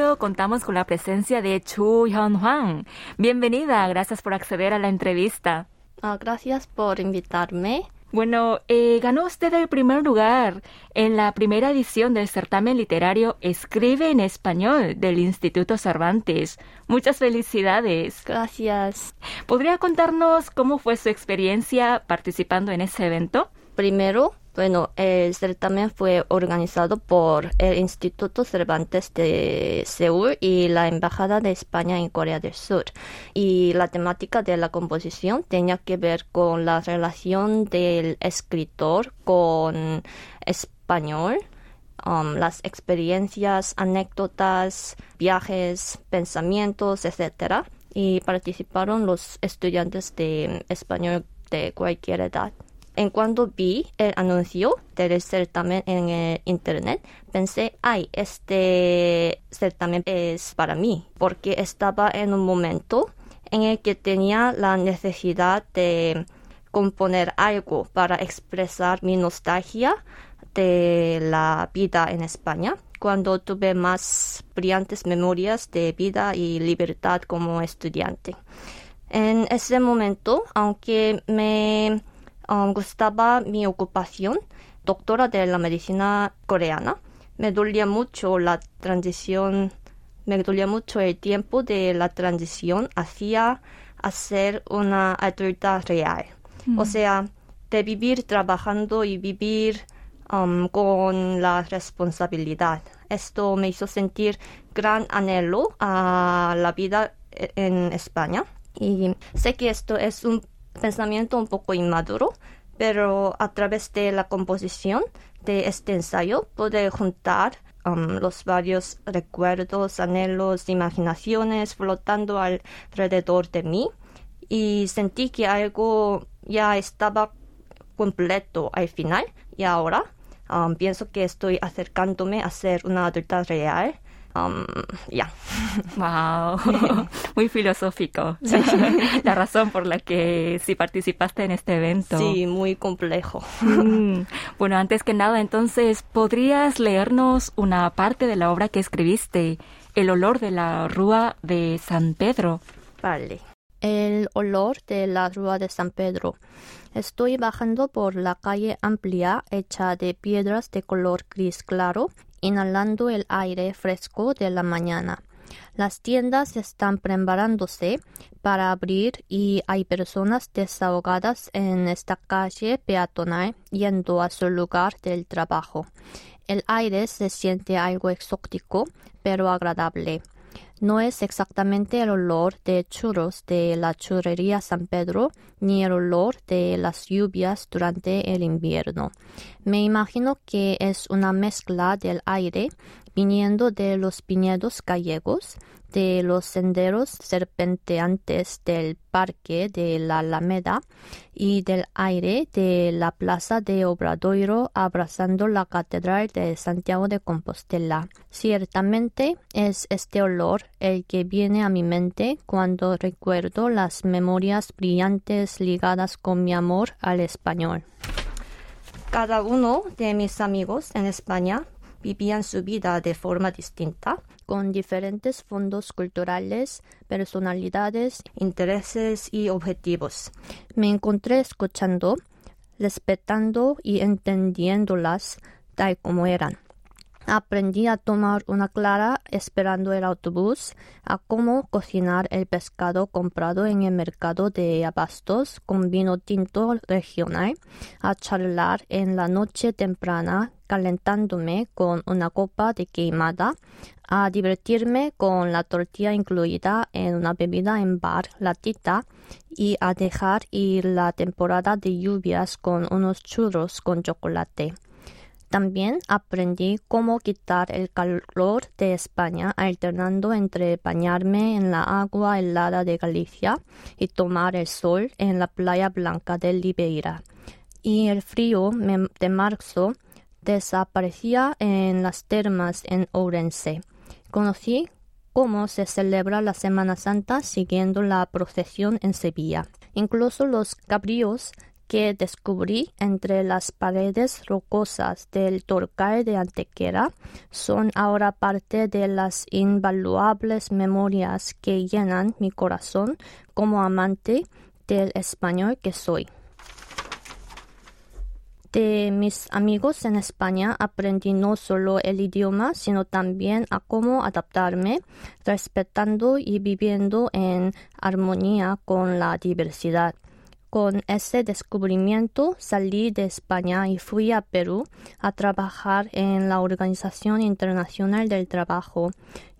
estudio contamos con la presencia de Chu Hyun Hwang. Bienvenida, gracias por acceder a la entrevista. Ah, gracias por invitarme. Bueno, eh, ganó usted el primer lugar en la primera edición del certamen literario Escribe en Español del Instituto Cervantes. Muchas felicidades. Gracias. ¿Podría contarnos cómo fue su experiencia participando en ese evento? Primero, bueno, el certamen fue organizado por el Instituto Cervantes de Seúl y la Embajada de España en Corea del Sur. Y la temática de la composición tenía que ver con la relación del escritor con español. Um, las experiencias, anécdotas, viajes, pensamientos, etc. Y participaron los estudiantes de español de cualquier edad. En cuando vi el anuncio del certamen en el internet, pensé, ay, este certamen es para mí, porque estaba en un momento en el que tenía la necesidad de componer algo para expresar mi nostalgia de la vida en España, cuando tuve más brillantes memorias de vida y libertad como estudiante. En ese momento, aunque me um, gustaba mi ocupación, doctora de la medicina coreana. Me dolía mucho la transición, me dolía mucho el tiempo de la transición hacia hacer una adulta real. O sea, de vivir trabajando y vivir um, con la responsabilidad. Esto me hizo sentir gran anhelo a la vida e-, en España. Y sé que esto es un pensamiento un poco inmaduro, pero a través de la composición de este ensayo pude juntar um, los varios recuerdos, anhelos, imaginaciones flotando alrededor de mí y sentí que algo ya estaba completo al final y ahora um, pienso que estoy acercándome a ser una adulta real Um, ya. Wow, muy filosófico. la razón por la que sí participaste en este evento. Sí, muy complejo. Mm. Bueno, antes que nada, entonces, ¿podrías leernos una parte de la obra que escribiste, El olor de la rúa de San Pedro? Vale. El olor de la rúa de San Pedro. Estoy bajando por la calle amplia hecha de piedras de color gris claro inhalando el aire fresco de la mañana. Las tiendas están preparándose para abrir y hay personas desahogadas en esta calle peatonal yendo a su lugar del trabajo. El aire se siente algo exótico, pero agradable. No es exactamente el olor de churros de la churrería San Pedro ni el olor de las lluvias durante el invierno. Me imagino que es una mezcla del aire viniendo de los viñedos gallegos, de los senderos serpenteantes del parque de la Alameda y del aire de la plaza de Obradoiro abrazando la catedral de Santiago de Compostela. Ciertamente es este olor el que viene a mi mente cuando recuerdo las memorias brillantes ligadas con mi amor al español. Cada uno de mis amigos en España vivían su vida de forma distinta, con diferentes fondos culturales, personalidades, intereses y objetivos. Me encontré escuchando, respetando y entendiéndolas tal como eran. Aprendí a tomar una clara esperando el autobús, a cómo cocinar el pescado comprado en el mercado de abastos con vino tinto regional, a charlar en la noche temprana calentándome con una copa de queimada, a divertirme con la tortilla incluida en una bebida en bar latita y a dejar ir la temporada de lluvias con unos churros con chocolate. También aprendí cómo quitar el calor de España alternando entre bañarme en la agua helada de Galicia y tomar el sol en la playa blanca de Liberia. Y el frío de marzo desaparecía en las termas en Ourense. Conocí cómo se celebra la Semana Santa siguiendo la procesión en Sevilla. Incluso los cabríos que descubrí entre las paredes rocosas del Torcal de Antequera son ahora parte de las invaluables memorias que llenan mi corazón como amante del español que soy. De mis amigos en España aprendí no solo el idioma, sino también a cómo adaptarme, respetando y viviendo en armonía con la diversidad. Con ese descubrimiento salí de España y fui a Perú a trabajar en la Organización Internacional del Trabajo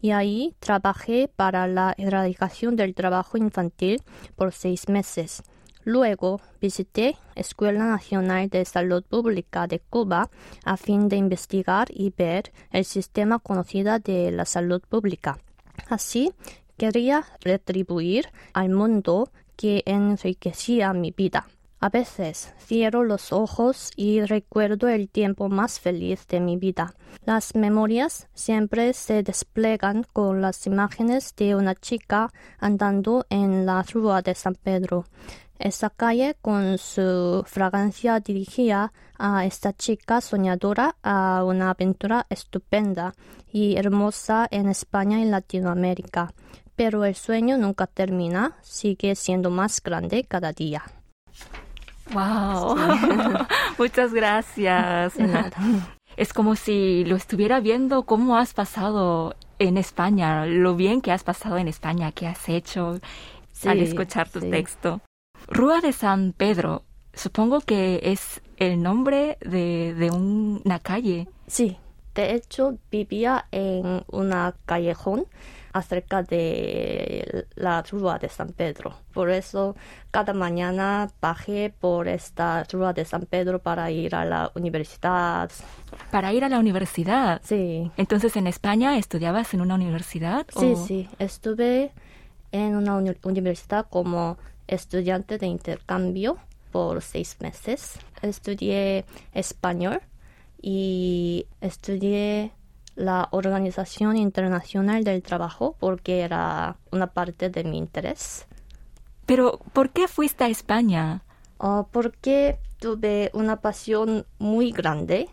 y ahí trabajé para la erradicación del trabajo infantil por seis meses. Luego visité Escuela Nacional de Salud Pública de Cuba a fin de investigar y ver el sistema conocido de la salud pública. Así quería retribuir al mundo que enriquecía mi vida. A veces cierro los ojos y recuerdo el tiempo más feliz de mi vida. Las memorias siempre se desplegan con las imágenes de una chica andando en la rúa de San Pedro. Esa calle con su fragancia dirigía a esta chica soñadora a una aventura estupenda y hermosa en España y Latinoamérica pero el sueño nunca termina, sigue siendo más grande cada día. Wow, muchas gracias. Es como si lo estuviera viendo cómo has pasado en España, lo bien que has pasado en España, qué has hecho al escuchar tu texto. Rúa de San Pedro, supongo que es el nombre de, de una calle. Sí, de hecho vivía en una callejón acerca de la rúa de San Pedro. Por eso cada mañana bajé por esta rúa de San Pedro para ir a la universidad. Para ir a la universidad. Sí. Entonces en España estudiabas en una universidad. Sí, sí. Estuve en una universidad como estudiante de intercambio por seis meses. Estudié español y estudié la Organización Internacional del Trabajo porque era una parte de mi interés. Pero, ¿por qué fuiste a España? Ah, porque tuve una pasión muy grande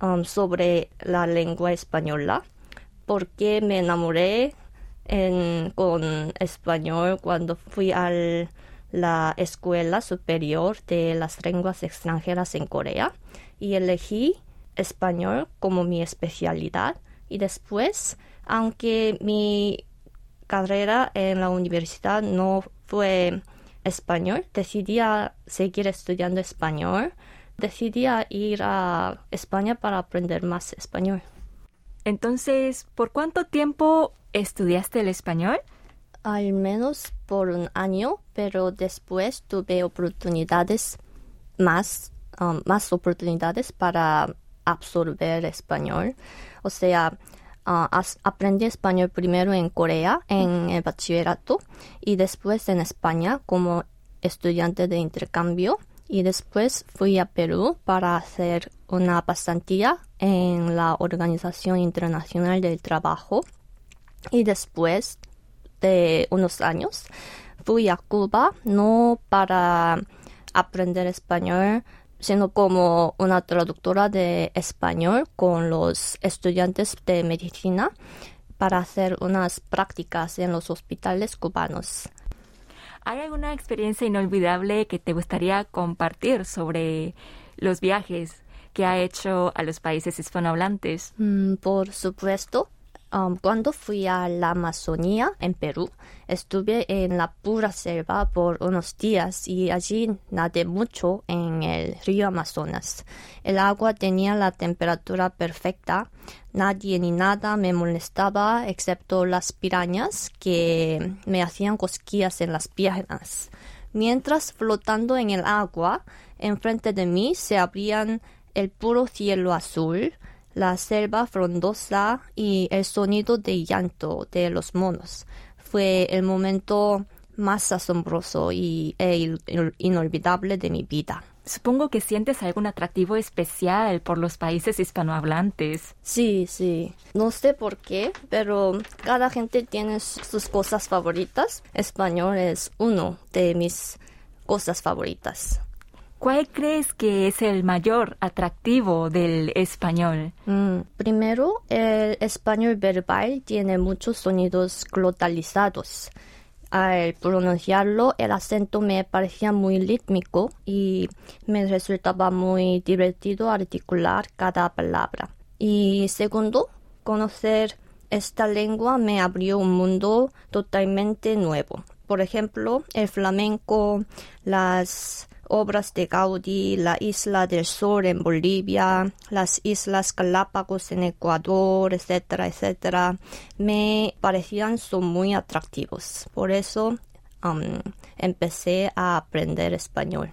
um, sobre la lengua española, porque me enamoré con español cuando fui a la Escuela Superior de las Lenguas Extranjeras en Corea y elegí español como mi especialidad y después, aunque mi carrera en la universidad no fue español, decidí seguir estudiando español, decidí ir a España para aprender más español. Entonces, ¿por cuánto tiempo estudiaste el español? Al menos por un año, pero después tuve oportunidades más, um, más oportunidades para absorber español. O sea, uh, aprendí español primero en Corea, en el bachillerato, y después en España como estudiante de intercambio. Y después fui a Perú para hacer una pasantía en la Organización Internacional del Trabajo. Y después de unos años fui a Cuba, no para aprender español, sino como una traductora de español con los estudiantes de medicina para hacer unas prácticas en los hospitales cubanos. ¿Hay alguna experiencia inolvidable que te gustaría compartir sobre los viajes que ha hecho a los países hispanohablantes? Mm, por supuesto. Um, cuando fui a la Amazonía, en Perú, estuve en la pura selva por unos días y allí nadé mucho en el río Amazonas. El agua tenía la temperatura perfecta, nadie ni nada me molestaba excepto las pirañas que me hacían cosquillas en las piernas. Mientras flotando en el agua, enfrente de mí se abrían el puro cielo azul, la selva frondosa y el sonido de llanto de los monos. Fue el momento más asombroso y, e inolvidable de mi vida. Supongo que sientes algún atractivo especial por los países hispanohablantes. Sí, sí. No sé por qué, pero cada gente tiene sus cosas favoritas. Español es uno de mis cosas favoritas. ¿Cuál crees que es el mayor atractivo del español? Mm, primero, el español verbal tiene muchos sonidos glotalizados. Al pronunciarlo, el acento me parecía muy rítmico y me resultaba muy divertido articular cada palabra. Y segundo, conocer esta lengua me abrió un mundo totalmente nuevo. Por ejemplo, el flamenco, las obras de Gaudí, la Isla del Sol en Bolivia, las Islas Galápagos en Ecuador, etcétera, etcétera, me parecían son muy atractivos. Por eso um, empecé a aprender español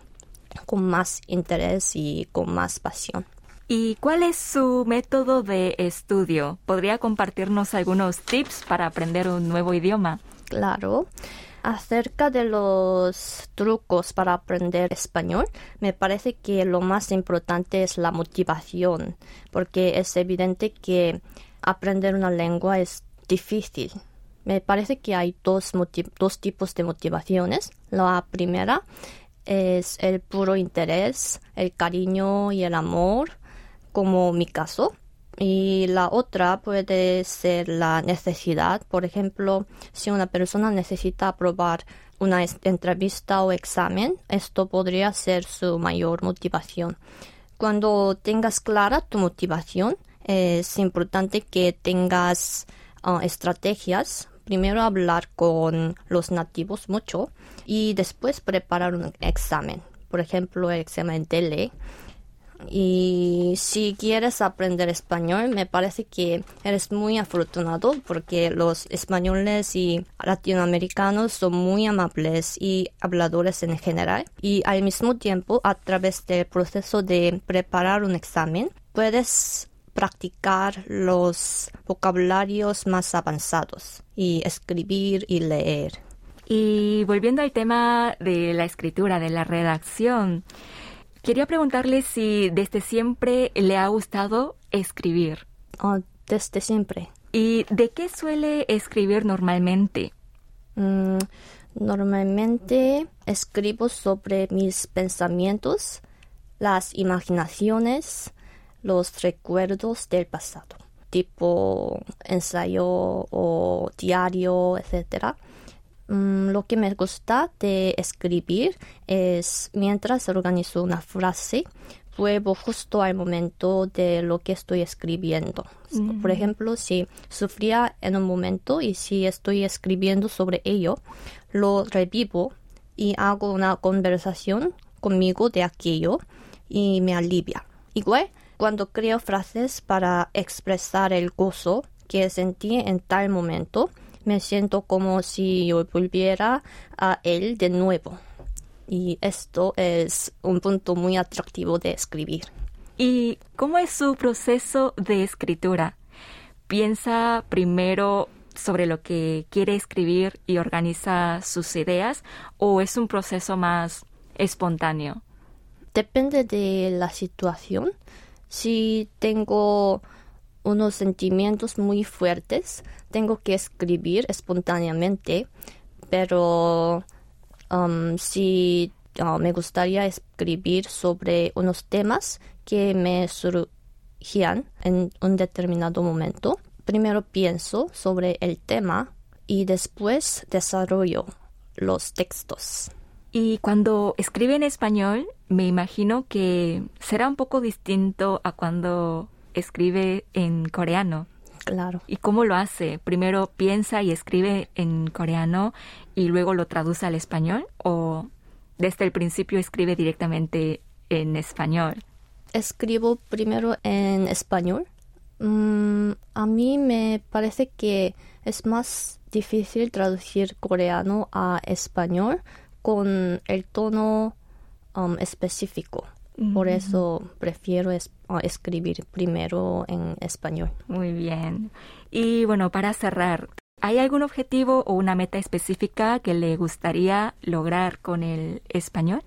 con más interés y con más pasión. ¿Y cuál es su método de estudio? ¿Podría compartirnos algunos tips para aprender un nuevo idioma? Claro. Acerca de los trucos para aprender español, me parece que lo más importante es la motivación, porque es evidente que aprender una lengua es difícil. Me parece que hay dos, dos tipos de motivaciones. La primera es el puro interés, el cariño y el amor, como mi caso. Y la otra puede ser la necesidad. Por ejemplo, si una persona necesita aprobar una entrevista o examen, esto podría ser su mayor motivación. Cuando tengas clara tu motivación, es importante que tengas ah, estrategias. Primero hablar con los nativos mucho y después preparar un examen. Por ejemplo, el examen de ley y si quieres aprender español, me parece que eres muy afortunado porque los españoles y latinoamericanos son muy amables y habladores en general. Y al mismo tiempo, a través del proceso de preparar un examen, puedes practicar los vocabularios más avanzados y escribir y leer. Y volviendo al tema de la escritura, de la redacción, Quería preguntarle si desde siempre le ha gustado escribir. Oh, desde siempre. ¿Y de qué suele escribir normalmente? Mm, normalmente escribo sobre mis pensamientos, las imaginaciones, los recuerdos del pasado, tipo ensayo o diario, etcétera. Mm, lo que me gusta de escribir es mientras organizo una frase, vuelvo justo al momento de lo que estoy escribiendo. Por ejemplo, si sufría en un momento y si estoy escribiendo sobre ello, lo revivo y hago una conversación conmigo de aquello y me alivia. Igual, cuando creo frases para expresar el gozo que sentí en tal momento, me siento como si yo volviera a él de nuevo. Y esto es un punto muy atractivo de escribir. ¿Y cómo es su proceso de escritura? ¿Piensa primero sobre lo que quiere escribir y organiza sus ideas o es un proceso más espontáneo? Depende de la situación. Si tengo unos sentimientos muy fuertes, tengo que escribir espontáneamente, pero um, si uh, me gustaría escribir sobre unos temas que me surgían en un determinado momento, primero pienso sobre el tema y después desarrollo los textos. Y cuando escribe en español, me imagino que será un poco distinto a cuando escribe en coreano. Claro. ¿Y cómo lo hace? ¿Primero piensa y escribe en coreano y luego lo traduce al español? ¿O desde el principio escribe directamente en español? Escribo primero en español. Mm, a mí me parece que es más difícil traducir coreano a español con el tono um, específico. Por eso prefiero escribir primero en español. Muy bien. Y bueno, para cerrar, ¿hay algún objetivo o una meta específica que le gustaría lograr con el español?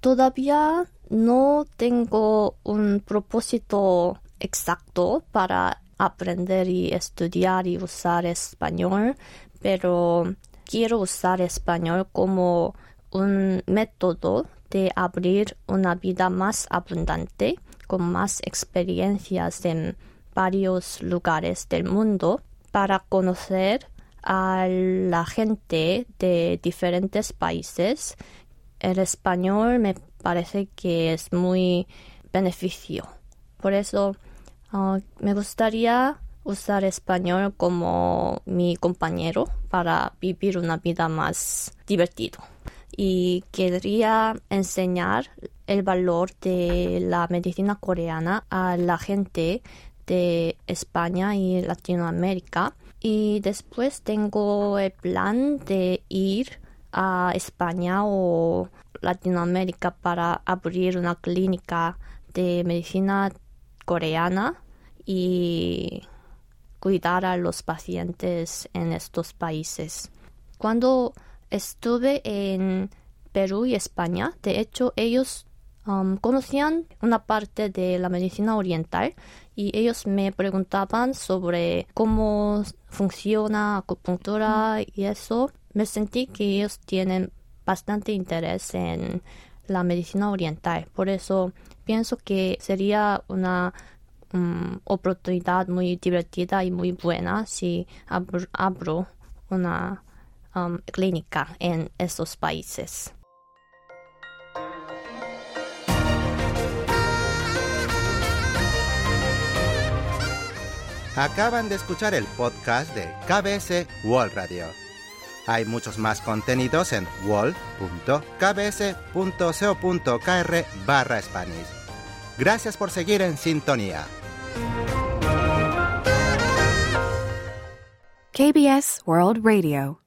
Todavía no tengo un propósito exacto para aprender y estudiar y usar español, pero quiero usar español como un método de abrir una vida más abundante, con más experiencias en varios lugares del mundo, para conocer a la gente de diferentes países. El español me parece que es muy beneficio. Por eso ah, me gustaría usar español como mi compañero para vivir una vida más divertida. Y quería enseñar el valor de la medicina coreana a la gente de España y Latinoamérica. Y después tengo el plan de ir a España o Latinoamérica para abrir una clínica de medicina coreana y cuidar a los pacientes en estos países. Cuando estuve en Perú y España, de hecho ellos um, conocían una parte de la medicina oriental y ellos me preguntaban sobre cómo funciona acupuntura y eso. Me sentí que ellos tienen bastante interés en la medicina oriental. Por eso pienso que sería una um, oportunidad muy divertida y muy buena si abro, una um, clínica en esos países. Acaban de escuchar el podcast de KBS World Radio. Hay muchos más contenidos en wall.kbs.co.kr barra Spanish. Gracias por seguir en sintonía. KBS World Radio